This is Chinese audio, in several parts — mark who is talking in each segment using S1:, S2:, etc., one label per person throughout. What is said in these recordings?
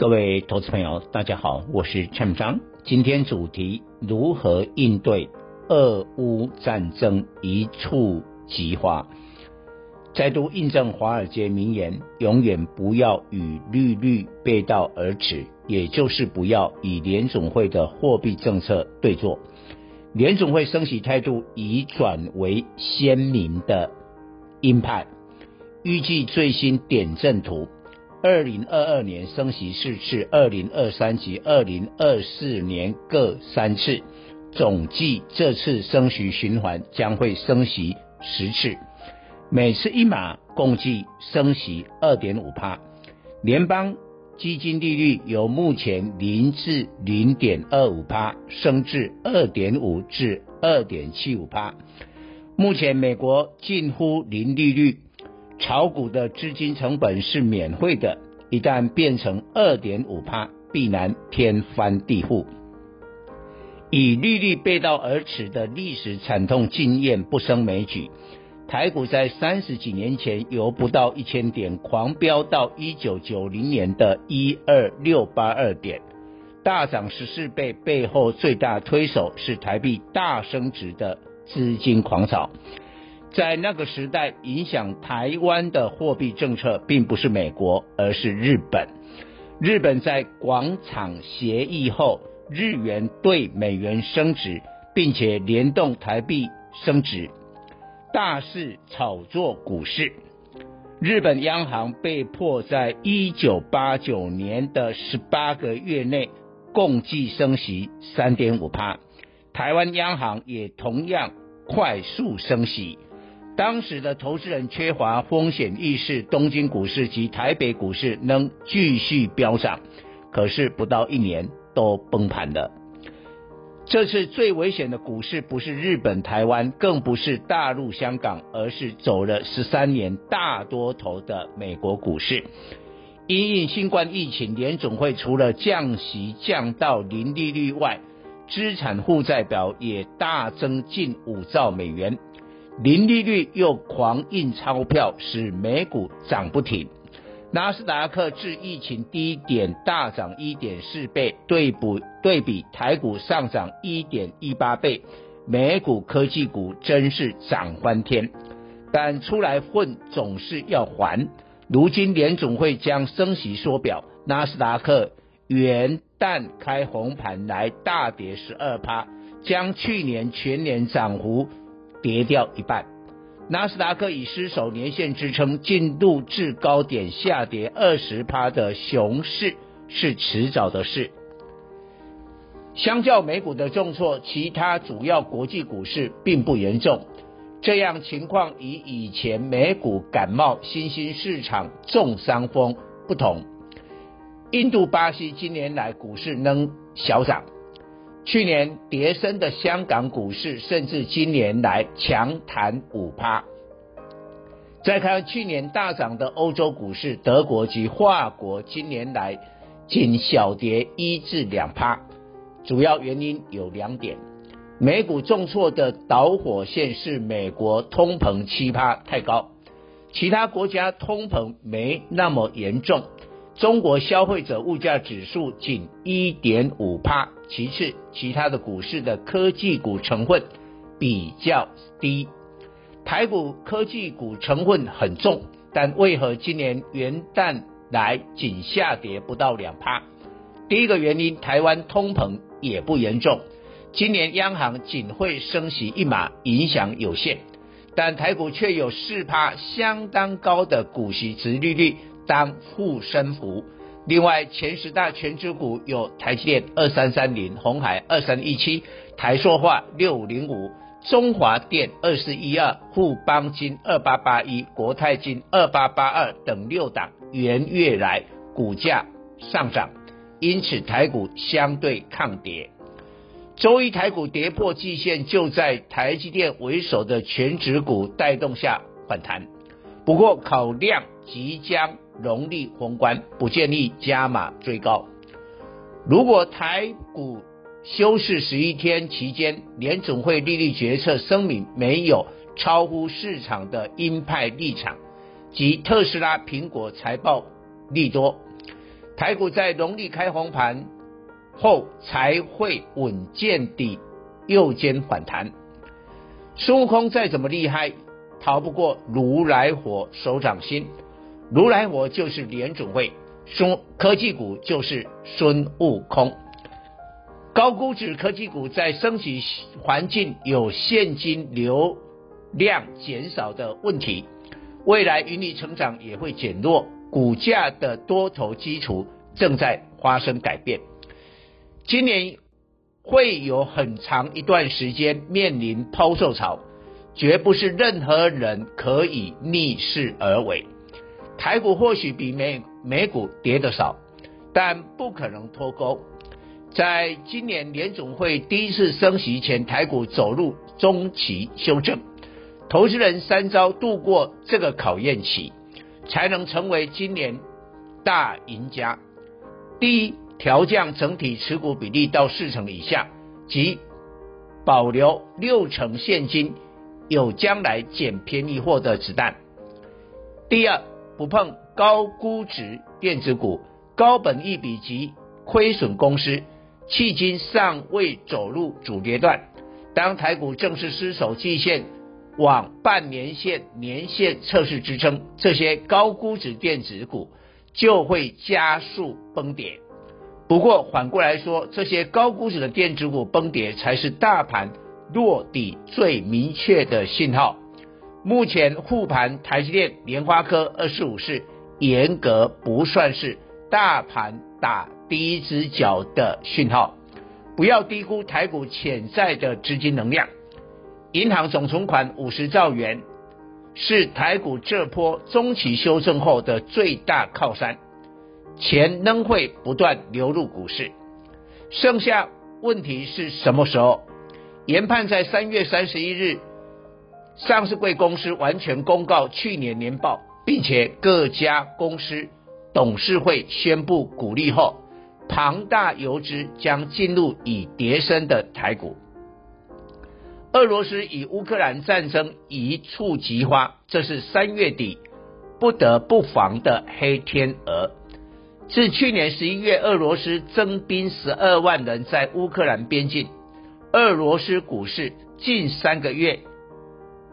S1: 各位投资朋友，大家好，我是陈章。今天主题：如何应对俄乌战争一触即发？再度印证华尔街名言：永远不要与利率背道而驰，也就是不要以联总会的货币政策对坐。联总会升息态度已转为鲜明的。鹰派预计最新点阵图，二零二二年升息四次，二零二三及二零二四年各三次，总计这次升息循环将会升息十次，每次一码共计升息二点五趴，联邦基金利率由目前零至零点二五趴升至二点五至二点七五趴。目前美国近乎零利率，炒股的资金成本是免费的，一旦变成二点五趴，必然天翻地覆。以利率背道而驰的历史惨痛经验不胜枚举，台股在三十几年前由不到一千点狂飙到一九九零年的一二六八二点，大涨十四倍，背后最大推手是台币大升值的。资金狂潮，在那个时代，影响台湾的货币政策并不是美国，而是日本。日本在广场协议后，日元对美元升值，并且联动台币升值，大肆炒作股市。日本央行被迫在一九八九年的十八个月内，共计升息三点五趴。台湾央行也同样。快速升息，当时的投资人缺乏风险意识，东京股市及台北股市能继续飙涨，可是不到一年都崩盘了。这次最危险的股市不是日本、台湾，更不是大陆、香港，而是走了十三年大多头的美国股市。因应新冠疫情，联总会除了降息降到零利率外，资产负债表也大增近五兆美元，零利率又狂印钞票，使美股涨不停。纳斯达克自疫情低点大涨一点四倍，对补对比台股上涨一点一八倍，美股科技股真是涨翻天。但出来混总是要还，如今联总会将升息缩表，纳斯达克元旦开红盘来大跌十二趴，将去年全年涨幅跌掉一半。纳斯达克已失守年线支撑，进入至高点下跌二十趴的熊市是迟早的事。相较美股的重挫，其他主要国际股市并不严重。这样情况与以前美股感冒、新兴市场中伤风不同。印度、巴西今年来股市仍小涨，去年跌深的香港股市甚至今年来强弹五趴。再看去年大涨的欧洲股市，德国及法国今年来仅小跌一至两趴，主要原因有两点：美股重挫的导火线是美国通膨七趴太高，其他国家通膨没那么严重。中国消费者物价指数仅一点五趴，其次，其他的股市的科技股成分比较低，台股科技股成分很重，但为何今年元旦来仅下跌不到两趴？第一个原因，台湾通膨也不严重，今年央行仅会升息一码，影响有限，但台股却有四趴相当高的股息殖利率。当护身符。另外，前十大全值股有台积电二三三零、鸿海二三一七、台塑化六五零五、中华电二四一二、富邦金二八八一、国泰金二八八二等六档，元月来股价上涨，因此台股相对抗跌。周一台股跌破季线，就在台积电为首的全值股带动下反弹。不过考量即将农历封关，不建议加码追高。如果台股休市十一天期间，联总会利率决策声明没有超乎市场的鹰派立场，及特斯拉、苹果财报利多，台股在农历开红盘。后才会稳健地右肩反弹。孙悟空再怎么厉害，逃不过如来佛手掌心。如来佛就是联准会，孙科技股就是孙悟空。高估值科技股在升级环境有现金流量减少的问题，未来盈利成长也会减弱，股价的多头基础正在发生改变。今年会有很长一段时间面临抛售潮，绝不是任何人可以逆势而为。台股或许比美美股跌得少，但不可能脱钩。在今年联总会第一次升息前，台股走入中期修正，投资人三招度过这个考验期，才能成为今年大赢家。第一。调降整体持股比例到四成以下，即保留六成现金，有将来捡便宜货的子弹。第二，不碰高估值电子股、高本益比及亏损公司，迄今尚未走入主跌段。当台股正式失守季线，往半年线、年线测试支撑，这些高估值电子股就会加速崩跌。不过反过来说，这些高估值的电子股崩跌，才是大盘落底最明确的信号。目前护盘台积电、联发科、二四五四，严格不算是大盘打第一只脚的讯号。不要低估台股潜在的资金能量。银行总存款五十兆元，是台股这波中期修正后的最大靠山。钱仍会不断流入股市，剩下问题是什么时候？研判在三月三十一日，上市贵公司完全公告去年年报，并且各家公司董事会宣布股利后，庞大游资将进入已跌升的台股。俄罗斯与乌克兰战争一触即发，这是三月底不得不防的黑天鹅。自去年十一月，俄罗斯征兵十二万人在乌克兰边境，俄罗斯股市近三个月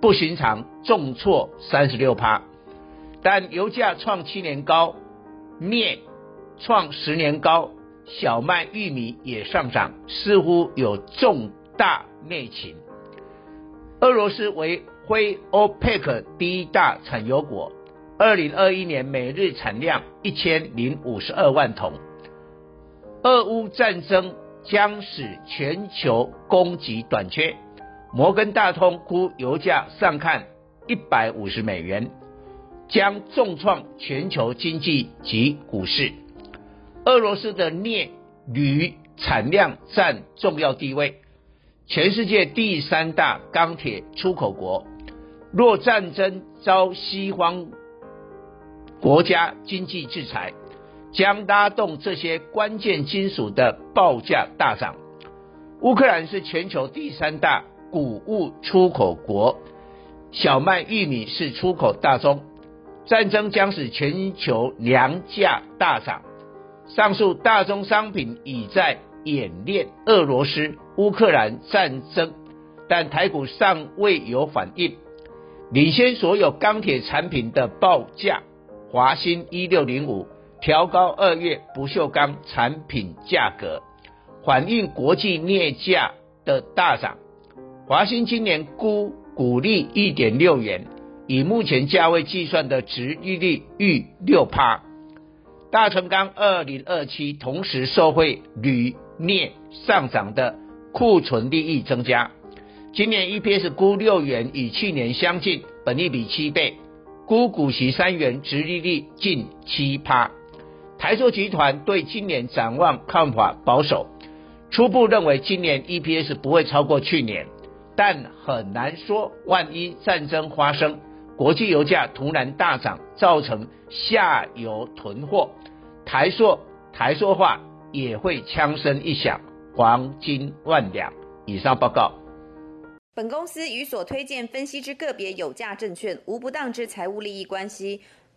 S1: 不寻常重挫三十六趴，但油价创七年高，镍创十年高，小麦、玉米也上涨，似乎有重大内情。俄罗斯为非欧佩克第一大产油国。二零二一年每日产量一千零五十二万桶，俄乌战争将使全球供给短缺。摩根大通估油价上看一百五十美元，将重创全球经济及股市。俄罗斯的镍、铝产量占重要地位，全世界第三大钢铁出口国。若战争遭西方国家经济制裁将拉动这些关键金属的报价大涨。乌克兰是全球第三大谷物出口国，小麦、玉米是出口大宗。战争将使全球粮价大涨。上述大宗商品已在演练俄罗斯乌克兰战争，但台股尚未有反应，领先所有钢铁产品的报价。华兴一六零五调高二月不锈钢产品价格，反映国际镍价的大涨。华兴今年估股利一点六元，以目前价位计算的殖利率逾六趴。大成钢二零二七同时受惠铝镍上涨的库存利益增加，今年 EPS 估六元，与去年相近，本益比七倍。估股息三元，殖利率近七趴。台塑集团对今年展望看法保守，初步认为今年 EPS 不会超过去年，但很难说，万一战争发生，国际油价突然大涨，造成下游囤货，台塑台塑化也会枪声一响，黄金万两。以上报告。
S2: 本公司与所推荐分析之个别有价证券无不当之财务利益关系。